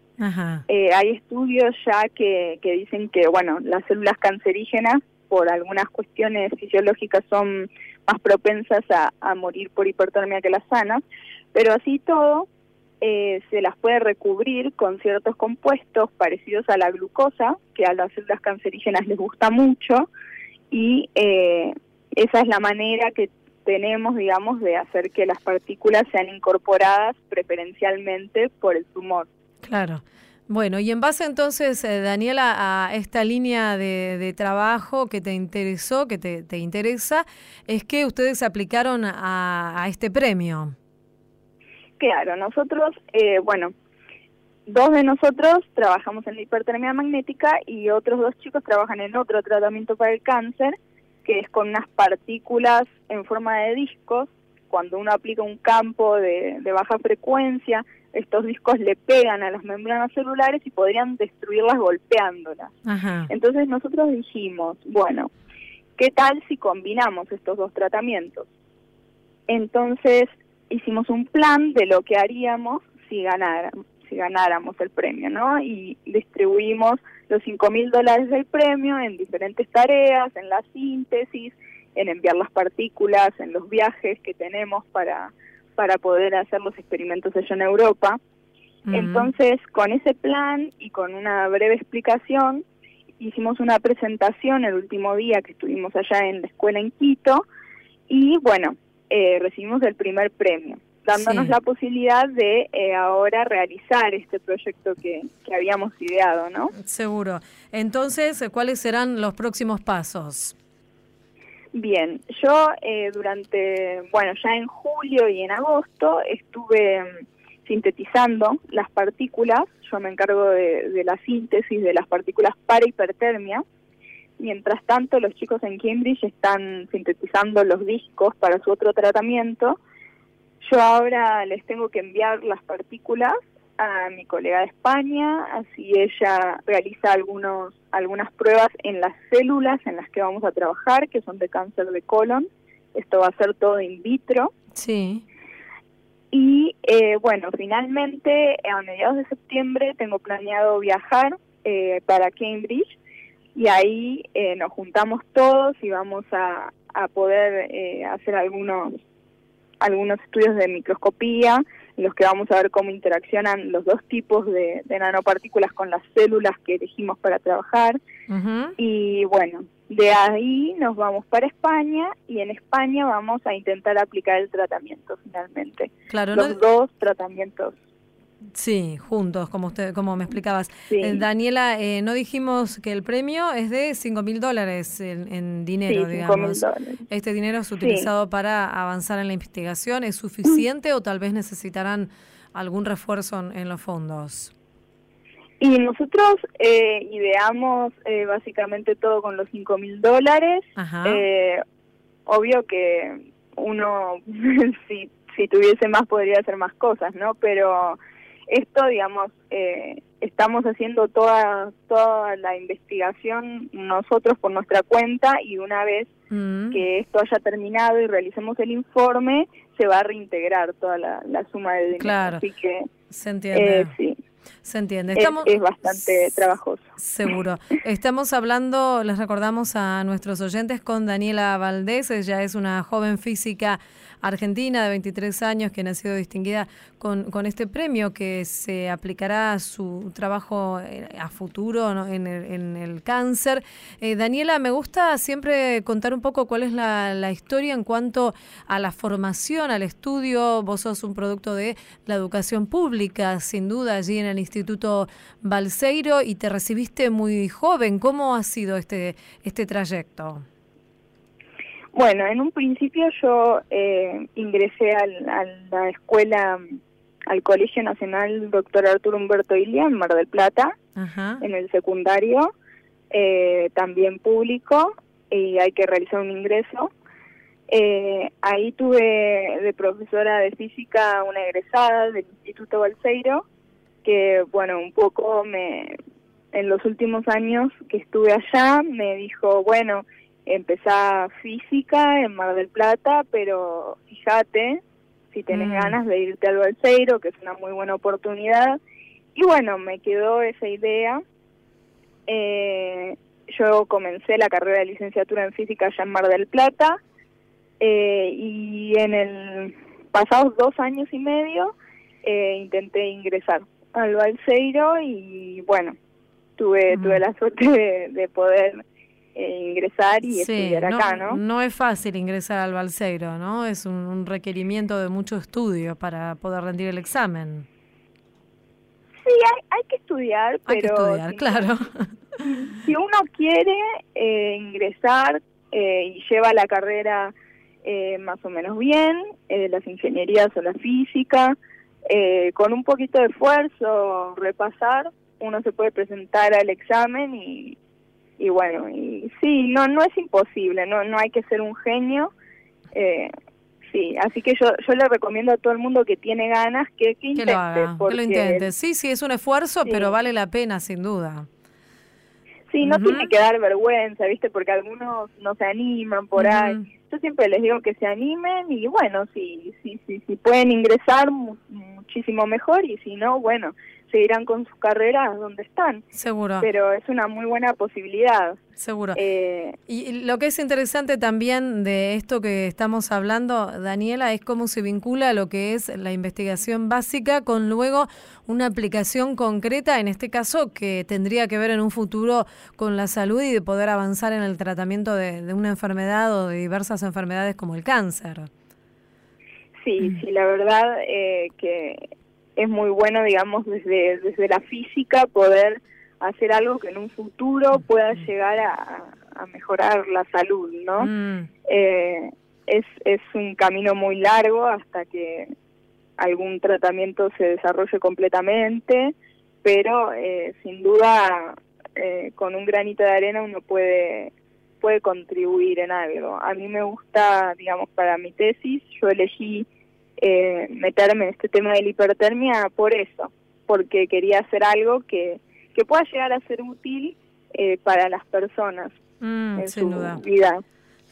Eh, hay estudios ya que, que dicen que, bueno, las células cancerígenas por algunas cuestiones fisiológicas son más propensas a, morir por hipertermia que las sanas, pero así todo eh, se las puede recubrir con ciertos compuestos parecidos a la glucosa, que a las células cancerígenas les gusta mucho, y eh, esa es la manera que tenemos, digamos, de hacer que las partículas sean incorporadas preferencialmente por el tumor. Claro. Bueno, y en base entonces, eh, Daniela, a esta línea de, trabajo que te interesó, que te, interesa, es que ustedes aplicaron a, este premio. Claro, nosotros, eh, bueno, dos de nosotros trabajamos en la hipertermia magnética y otros dos chicos trabajan en otro tratamiento para el cáncer, que es con unas partículas en forma de discos. Cuando uno aplica un campo de baja frecuencia, estos discos le pegan a las membranas celulares y podrían destruirlas golpeándolas. Entonces nosotros dijimos, bueno, ¿qué tal si combinamos estos dos tratamientos? Entonces hicimos un plan de lo que haríamos si ganáramos, si ganáramos el premio, ¿no? Y distribuimos los cinco mil dólares del premio en diferentes tareas, en la síntesis, en enviar las partículas, en los viajes que tenemos para para poder hacer los experimentos allá en Europa. Entonces, con ese plan y con una breve explicación, hicimos una presentación el último día que estuvimos allá en la escuela en Quito y bueno, eh, recibimos el primer premio, dándonos la posibilidad de eh, ahora realizar este proyecto que, que habíamos ideado, ¿no? Seguro. Entonces, ¿cuáles serán los próximos pasos? Bien, yo eh, durante, bueno, ya en julio y en agosto estuve mm, sintetizando las partículas, yo me encargo de, la síntesis de las partículas para hipertermia, mientras tanto los chicos en Cambridge están sintetizando los discos para su otro tratamiento. Yo ahora les tengo que enviar las partículas a mi colega de España, así ella realiza algunos, algunas pruebas en las células en las que vamos a trabajar, que son de cáncer de colon. Esto va a ser todo in vitro. Sí. Y eh, bueno, finalmente a mediados de septiembre tengo planeado viajar eh, para Cambridge y ahí eh, nos juntamos todos y vamos a, a poder hacer algunos algunos estudios de microscopía en los que vamos a ver cómo interaccionan los dos tipos de, nanopartículas con las células que elegimos para trabajar. Y bueno, de ahí nos vamos para España y en España vamos a intentar aplicar el tratamiento finalmente. Claro, los dos tratamientos Sí, juntos, como usted, como me explicabas. Eh, Daniela, eh, no dijimos que el premio es de 5 mil dólares en, dinero, digamos. ¿Este dinero es utilizado para avanzar en la investigación? ¿Es suficiente o tal vez necesitarán algún refuerzo en, los fondos? Y nosotros eh, ideamos eh, básicamente todo con los 5 mil dólares. obvio que uno, si, si tuviese más, podría hacer más cosas, ¿no? Pero esto, digamos, eh, estamos haciendo toda, toda la investigación nosotros por nuestra cuenta y una vez mm. que esto haya terminado y realicemos el informe, se va a reintegrar toda la, suma de dinero. Claro. Así que, se entiende. Eh, sí. Se entiende. Estamos, es, bastante trabajoso. Seguro. Estamos hablando, les recordamos a nuestros oyentes, con Daniela Valdés. Ella es una joven física argentina de 23 años que ha sido distinguida con, con este premio que se aplicará a su trabajo eh, a futuro en, el, cáncer. Eh, Daniela, me gusta siempre contar un poco cuál es la, la historia en cuanto a la formación, al estudio. Vos sos un producto de la educación pública, sin duda, allí en el Instituto Balseiro y te recibiste muy joven. ¿Cómo ha sido este, este trayecto? Bueno, en un principio yo eh, ingresé al, a la escuela, al Colegio Nacional Doctor Arturo Humberto Ilia en Mar del Plata, en el secundario, eh, también público, y hay que realizar un ingreso. Eh, ahí tuve de profesora de física una egresada del Instituto Balseiro, que bueno, un poco me, en los últimos años que estuve allá, me dijo, bueno, empezá física en Mar del Plata, pero fíjate si tenés mm. ganas de irte al Balseiro, que es una muy buena oportunidad. Y bueno, me quedó esa idea. Eh, yo comencé la carrera de licenciatura en física allá en Mar del Plata eh, y en el pasados dos años y medio eh, intenté ingresar al Balseiro y bueno, tuve, tuve la suerte de poder eh, ingresar y estudiar acá, ¿no? No es fácil ingresar al Balseiro, ¿no? Es un, requerimiento de mucho estudio para poder rendir el examen. Sí, hay, hay que estudiar, hay pero... Que estudiar, claro. Si uno quiere eh, ingresar eh, y lleva la carrera más o menos bien, las ingenierías o la física, con un poquito de esfuerzo, repasar, uno se puede presentar al examen y, y bueno, y sí, no no es imposible, no no hay que ser un genio. Eh, sí, así que yo yo le recomiendo a todo el mundo que tiene ganas que, que intente. lo que lo intente. Sí, sí, es un esfuerzo, pero vale la pena, sin duda. Sí, no tiene que dar vergüenza, ¿viste? Porque algunos no se animan por ahí. Yo siempre les digo que se animen y bueno, si, si, si, si pueden ingresar, muchísimo mejor y si no, bueno, seguirán con sus carreras donde están. Seguro. Pero es una muy buena posibilidad. Seguro. Eh, y lo que es interesante también de esto que estamos hablando, Daniela, es cómo se vincula lo que es la investigación básica con luego una aplicación concreta, en este caso, que tendría que ver en un futuro con la salud y de poder avanzar en el tratamiento de, una enfermedad o de diversas enfermedades como el cáncer. Sí, sí, la verdad eh, que es muy bueno, digamos, desde, desde la física poder hacer algo que en un futuro pueda llegar a, mejorar la salud, ¿no? Mm. Eh, es, es un camino muy largo hasta que algún tratamiento se desarrolle completamente, pero eh, sin duda eh, con un granito de arena uno puede puede contribuir en algo. A mí me gusta, digamos, para mi tesis, yo elegí eh, meterme en este tema de la hipertermia por eso, porque quería hacer algo que, que pueda llegar a ser útil eh, para las personas Mm, en sin su duda. vida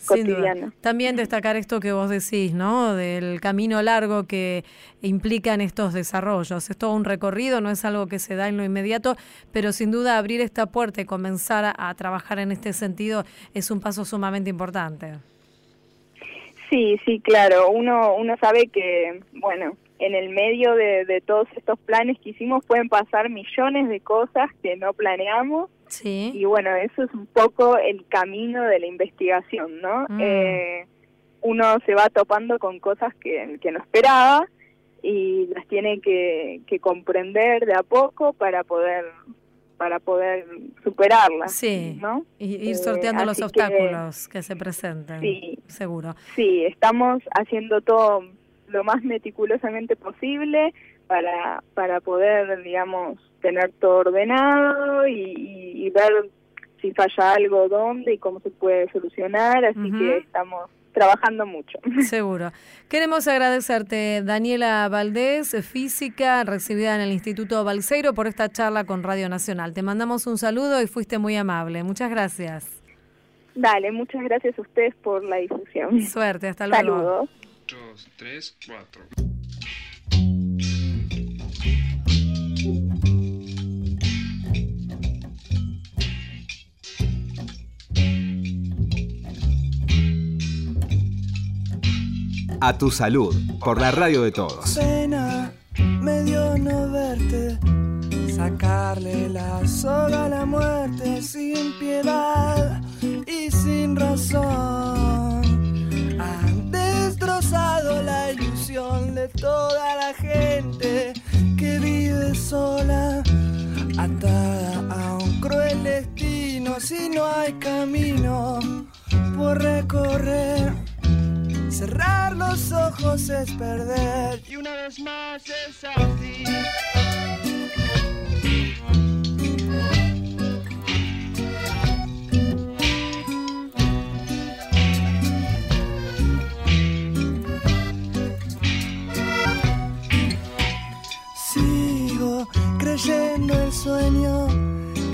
cotidiana. También destacar esto que vos decís, ¿no? Del camino largo que implican estos desarrollos. Es todo un recorrido, no es algo que se da en lo inmediato, pero sin duda abrir esta puerta y comenzar a, a trabajar en este sentido es un paso sumamente importante. Sí, sí, claro. Uno, uno sabe que, bueno, en el medio de, de todos estos planes que hicimos pueden pasar millones de cosas que no planeamos Sí. y bueno, eso es un poco el camino de la investigación, ¿no? Mm. Eh, uno se va topando con cosas que, que no esperaba y las tiene que, que comprender de a poco para poder para poder superarlas, Sí. ¿no? Y ir Eh, sorteando los que- obstáculos que, se presenten. Sí. Seguro. Sí, estamos haciendo todo lo más meticulosamente posible para, para poder, digamos, tener todo ordenado y, y- y ver si falla algo, dónde y cómo se puede solucionar, así que estamos trabajando mucho. Seguro. Queremos agradecerte, Daniela Valdés, física, recibida en el Instituto Balseiro, por esta charla con Radio Nacional. Te mandamos un saludo y fuiste muy amable. Muchas gracias. Dale, muchas gracias a ustedes por la difusión. Suerte, hasta luego. Saludos. dos, tres, cuatro. A tu salud, por la radio de todos. Pena me dio no verte, sacarle la soga a la muerte sin piedad y sin razón. Han destrozado la ilusión de toda la gente que vive sola, atada a un cruel destino. Si no hay camino por recorrer. Cerrar los ojos es perder y una vez más es así. Sigo creyendo el sueño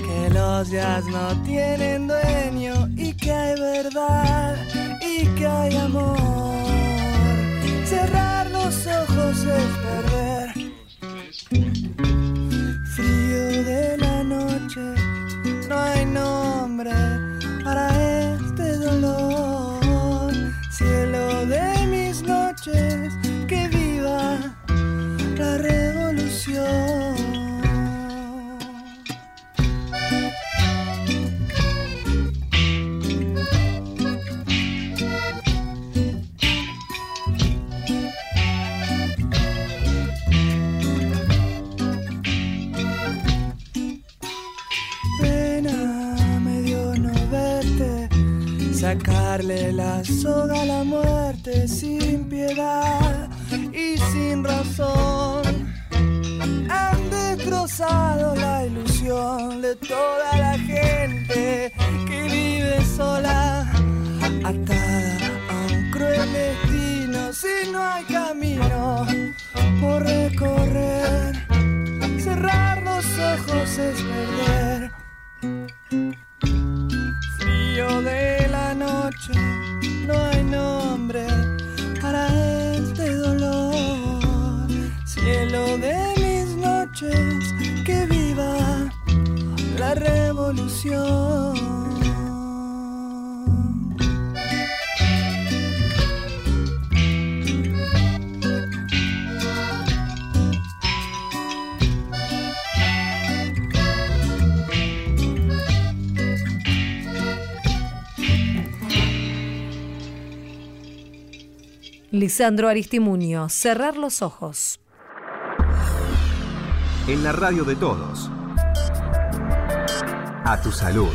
que los días no tienen dueño y que hay verdad y que hay amor. Ojos es perder. Frío de la noche, no hay nombre sacarle la soga a la muerte sin piedad y sin razón. Han destrozado la ilusión de toda la gente que vive sola, atada a un cruel destino. Si no hay camino por recorrer, cerrar los ojos es perder. Lisandro Aristimuño, cerrar los ojos. En la radio de todos. A tu salud.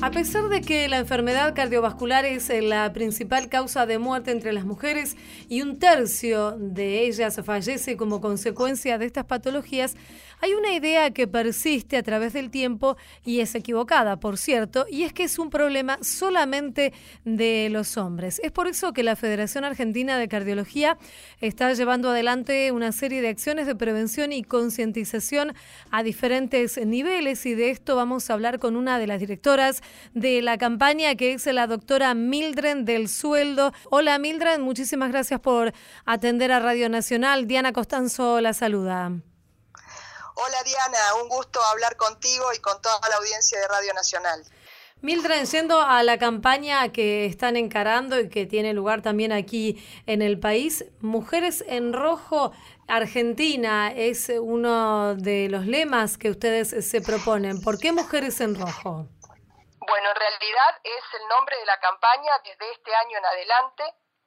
A pesar de que la enfermedad cardiovascular es eh, la principal causa de muerte entre las mujeres y un tercio de ellas fallece como consecuencia de estas patologías, hay una idea que persiste a través del tiempo y es equivocada, por cierto, y es que es un problema solamente de los hombres. Es por eso que la Federación Argentina de Cardiología está llevando adelante una serie de acciones de prevención y concientización a diferentes niveles y de esto vamos a hablar con una de las directoras de la campaña que es la doctora Mildred del Sueldo. Hola Mildred, muchísimas gracias por atender a Radio Nacional. Diana Costanzo la saluda. Hola Diana, un gusto hablar contigo y con toda la audiencia de Radio Nacional. Mildred, yendo a la campaña que están encarando y que tiene lugar también aquí en el país, Mujeres en Rojo Argentina es uno de los lemas que ustedes se proponen. ¿Por qué Mujeres en Rojo? Bueno, en realidad es el nombre de la campaña desde este año en adelante.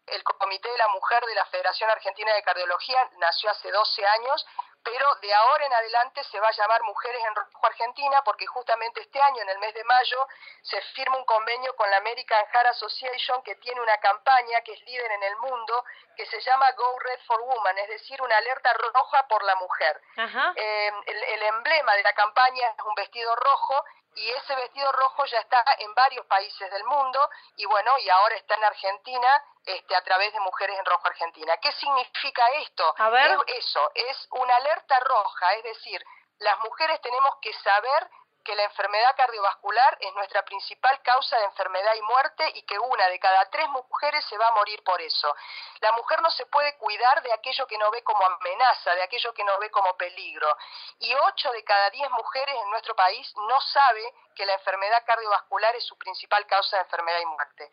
El Comité de la Mujer de la Federación Argentina de Cardiología nació hace 12 años pero de ahora en adelante se va a llamar Mujeres en Rojo Argentina porque justamente este año, en el mes de mayo, se firma un convenio con la American Heart Association que tiene una campaña que es líder en el mundo que se llama Go Red for Woman, es decir, una alerta roja por la mujer. Eh, el emblema de la campaña es un vestido rojo y ese vestido rojo ya está en varios países del mundo y bueno, y ahora está en Argentina este, a través de Mujeres en Rojo Argentina. ¿Qué significa esto? Es eso, es una alerta roja, es decir, las mujeres tenemos que saber que la enfermedad cardiovascular es nuestra principal causa de enfermedad y muerte y que una de cada tres mujeres se va a morir por eso. La mujer no se puede cuidar de aquello que no ve como amenaza, de aquello que no ve como peligro. Y ocho de cada diez mujeres en nuestro país no sabe que la enfermedad cardiovascular es su principal causa de enfermedad y muerte.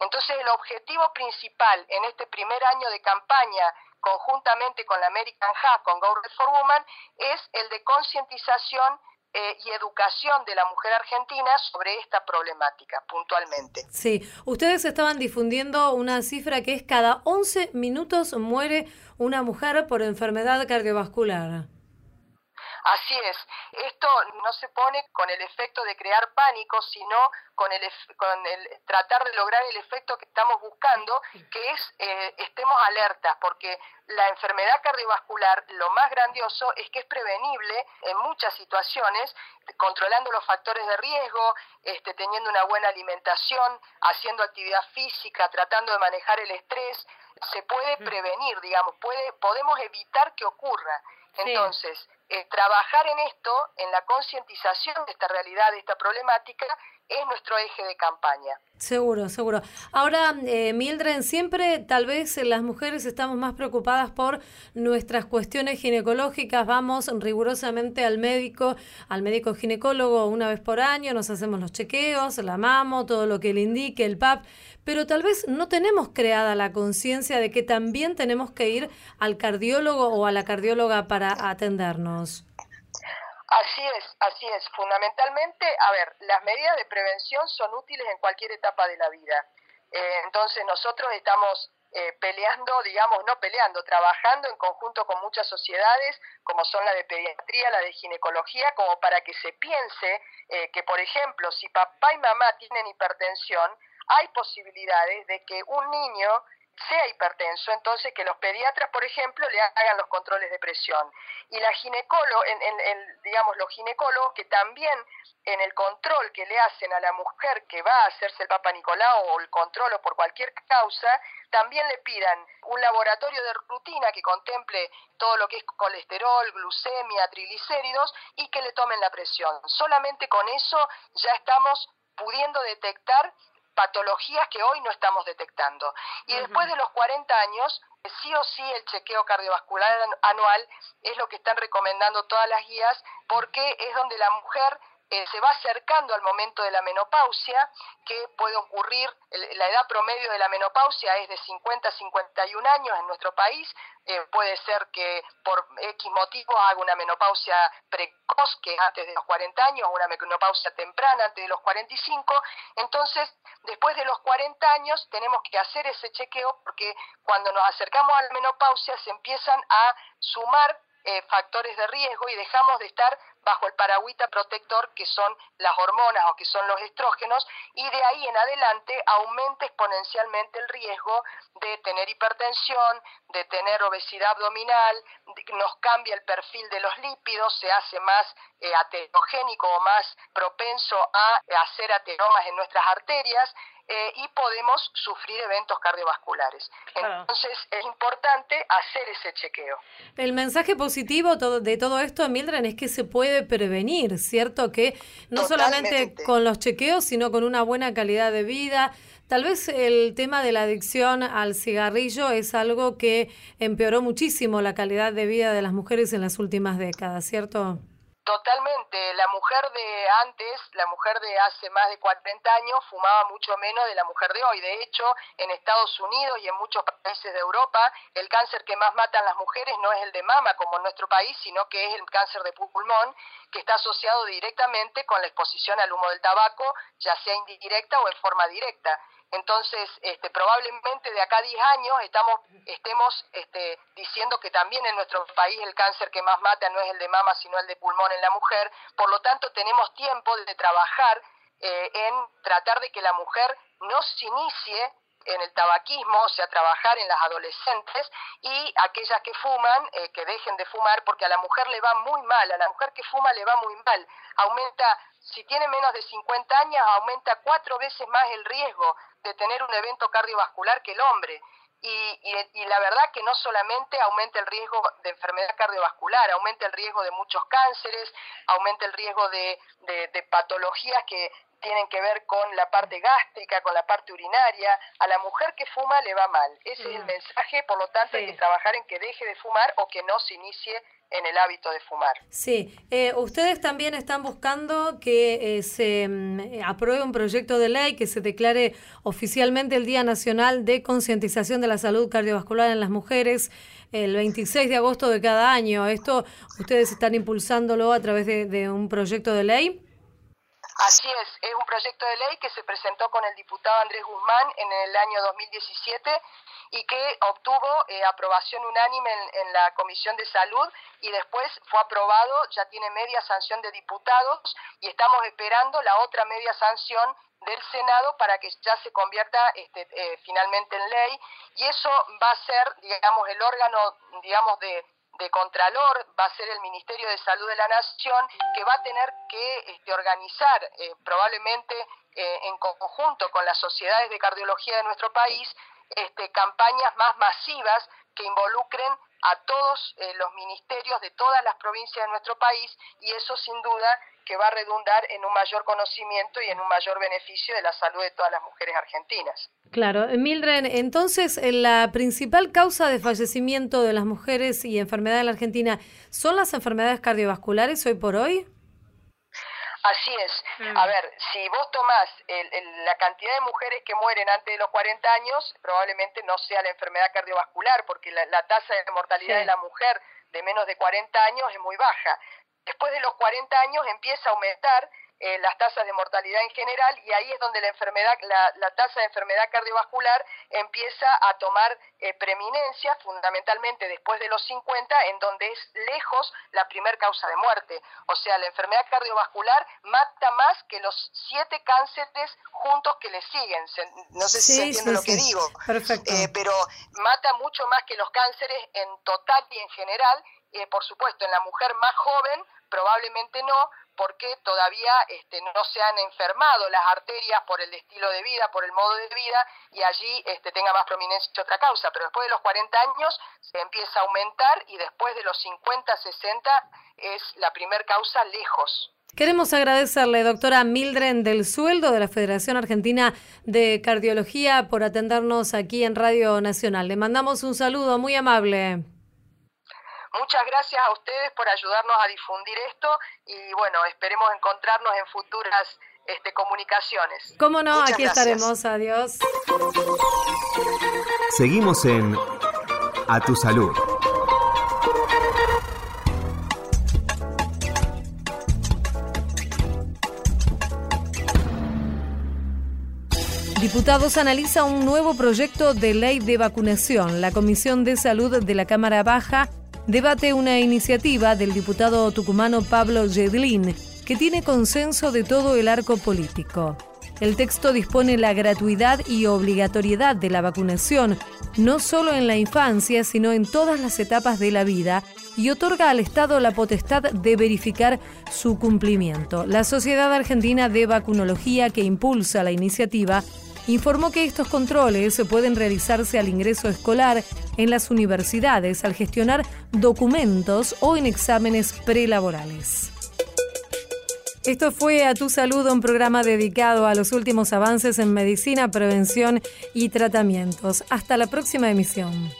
Entonces el objetivo principal en este primer año de campaña conjuntamente con la American Heart, con Go for Woman, es el de concientización eh, y educación de la mujer argentina sobre esta problemática puntualmente. Sí, ustedes estaban difundiendo una cifra que es cada 11 minutos muere una mujer por enfermedad cardiovascular. Así es, esto no se pone con el efecto de crear pánico, sino con el, con el tratar de lograr el efecto que estamos buscando, que es eh, estemos alertas, porque la enfermedad cardiovascular, lo más grandioso es que es prevenible en muchas situaciones, controlando los factores de riesgo, este, teniendo una buena alimentación, haciendo actividad física, tratando de manejar el estrés, se puede prevenir, digamos, puede, podemos evitar que ocurra. Entonces, eh, trabajar en esto, en la concientización de esta realidad, de esta problemática, es nuestro eje de campaña. Seguro, seguro. Ahora, eh, Mildred, siempre tal vez las mujeres estamos más preocupadas por nuestras cuestiones ginecológicas, vamos rigurosamente al médico, al médico ginecólogo una vez por año, nos hacemos los chequeos, la mamo, todo lo que le indique, el PAP, pero tal vez no tenemos creada la conciencia de que también tenemos que ir al cardiólogo o a la cardióloga para atendernos. Así es, así es. Fundamentalmente, a ver, las medidas de prevención son útiles en cualquier etapa de la vida. Eh, entonces nosotros estamos eh, peleando, digamos, no peleando, trabajando en conjunto con muchas sociedades, como son la de pediatría, la de ginecología, como para que se piense eh, que, por ejemplo, si papá y mamá tienen hipertensión, hay posibilidades de que un niño sea hipertenso, entonces que los pediatras, por ejemplo, le hagan los controles de presión. Y la ginecólogo, en, digamos, los ginecólogos que también en el control que le hacen a la mujer que va a hacerse el Papa Nicolau o el control o por cualquier causa, también le pidan un laboratorio de rutina que contemple todo lo que es colesterol, glucemia, triglicéridos y que le tomen la presión. Solamente con eso ya estamos pudiendo detectar patologías que hoy no estamos detectando. Y después de los 40 años, sí o sí el chequeo cardiovascular anual es lo que están recomendando todas las guías porque es donde la mujer eh, se va acercando al momento de la menopausia, que puede ocurrir, la edad promedio de la menopausia es de 50 a 51 años en nuestro país, eh, puede ser que por X motivos haga una menopausia precoz, que es antes de los 40 años, o una menopausia temprana antes de los 45, entonces después de los 40 años tenemos que hacer ese chequeo porque cuando nos acercamos a la menopausia se empiezan a sumar eh, factores de riesgo y dejamos de estar bajo el paragüita protector que son las hormonas o que son los estrógenos y de ahí en adelante aumenta exponencialmente el riesgo de tener hipertensión, de tener obesidad abdominal, nos cambia el perfil de los lípidos, se hace más eh, aterogénico o más propenso a hacer ateromas en nuestras arterias eh, y podemos sufrir eventos cardiovasculares. Entonces es importante hacer ese chequeo. El mensaje positivo de todo esto, Mildred, es que se puede prevenir, ¿cierto? Que no solamente con los chequeos, sino con una buena calidad de vida. Tal vez el tema de la adicción al cigarrillo es algo que empeoró muchísimo la calidad de vida de las mujeres en las últimas décadas, ¿cierto? Totalmente. La mujer de antes, la mujer de hace más de 40 años, fumaba mucho menos de la mujer de hoy. De hecho, en Estados Unidos y en muchos países de Europa, el cáncer que más matan las mujeres no es el de mama, como en nuestro país, sino que es el cáncer de pulmón, que está asociado directamente con la exposición al humo del tabaco, ya sea indirecta o en forma directa. Entonces, este, probablemente de acá a 10 años estamos, estemos este, diciendo que también en nuestro país el cáncer que más mata no es el de mama, sino el de pulmón en la mujer. Por lo tanto, tenemos tiempo de trabajar eh, en tratar de que la mujer no se inicie en el tabaquismo, o sea, trabajar en las adolescentes y aquellas que fuman, eh, que dejen de fumar, porque a la mujer le va muy mal, a la mujer que fuma le va muy mal. Aumenta, si tiene menos de 50 años, aumenta cuatro veces más el riesgo de tener un evento cardiovascular que el hombre. Y, y, la verdad que no solamente aumenta el riesgo de enfermedad cardiovascular, aumenta el riesgo de muchos cánceres, aumenta el riesgo de, de patologías que tienen que ver con la parte gástrica, con la parte urinaria. A la mujer que fuma le va mal. Ese es el mm. mensaje, por lo tanto hay que trabajar en que deje de fumar o que no se inicie en el hábito de fumar. Sí, eh, ustedes también están buscando que eh, se mm, apruebe un proyecto de ley que se declare oficialmente el Día Nacional de Concientización de la Salud Cardiovascular en las Mujeres el 26 de agosto de cada año. ¿Esto ustedes están impulsándolo a través de un proyecto de ley? Así es, es un proyecto de ley que se presentó con el diputado Andrés Guzmán en el año 2017 y que obtuvo eh, aprobación unánime en, la Comisión de Salud y después fue aprobado, ya tiene media sanción de diputados y estamos esperando la otra media sanción del Senado para que ya se convierta este, eh, finalmente en ley y eso va a ser, digamos, el órgano, digamos, de de Contralor va a ser el Ministerio de Salud de la Nación, que va a tener que este, organizar eh, probablemente eh, en conjunto con las sociedades de cardiología de nuestro país este, campañas más masivas que involucren a todos eh, los ministerios de todas las provincias de nuestro país y eso sin duda que va a redundar en un mayor conocimiento y en un mayor beneficio de la salud de todas las mujeres argentinas. Claro, Mildred, entonces eh, la principal causa de fallecimiento de las mujeres y enfermedad en la Argentina son las enfermedades cardiovasculares hoy por hoy. Así es. A mm. ver, si vos tomás la cantidad de mujeres que mueren antes de los 40 años, probablemente no sea la enfermedad cardiovascular, porque la, tasa de mortalidad de la mujer de menos de 40 años es muy baja. Después de los 40 años empieza a aumentar eh, las tasas de mortalidad en general y ahí es donde la enfermedad, la, tasa de enfermedad cardiovascular empieza a tomar eh, preeminencia, fundamentalmente después de los 50, en donde es lejos la primer causa de muerte. O sea, la enfermedad cardiovascular mata más que los siete cánceres juntos que le siguen. no sé si se entiende lo que digo, eh, pero mata mucho más que los cánceres en total y en general. Por supuesto, en la mujer más joven probablemente no, porque todavía este, no se han enfermado las arterias por el estilo de vida, por el modo de vida, y allí este, tenga más prominencia otra causa. Pero después de los 40 años se empieza a aumentar y después de los 50, 60 es la primer causa lejos. Queremos agradecerle, doctora Mildred del Sueldo de la Federación Argentina de Cardiología, por atendernos aquí en Radio Nacional. Le mandamos un saludo muy amable. Muchas gracias a ustedes por ayudarnos a difundir esto y bueno, esperemos encontrarnos en futuras este, comunicaciones. ¿Cómo no? Aquí estaremos. Adiós. Seguimos en A tu salud. Diputados analiza un nuevo proyecto de ley de vacunación. La Comisión de Salud de la Cámara Baja debate una iniciativa del diputado tucumano Pablo Yedlin, que tiene consenso de todo el arco político. El texto dispone la gratuidad y obligatoriedad de la vacunación, no solo en la infancia, sino en todas las etapas de la vida, y otorga al Estado la potestad de verificar su cumplimiento. La Sociedad Argentina de Vacunología, que impulsa la iniciativa, informó que estos controles pueden realizarse al ingreso escolar en las universidades, al gestionar documentos o en exámenes prelaborales. Esto fue A Tu Salud, un programa dedicado a los últimos avances en medicina, prevención y tratamientos. Hasta la próxima emisión.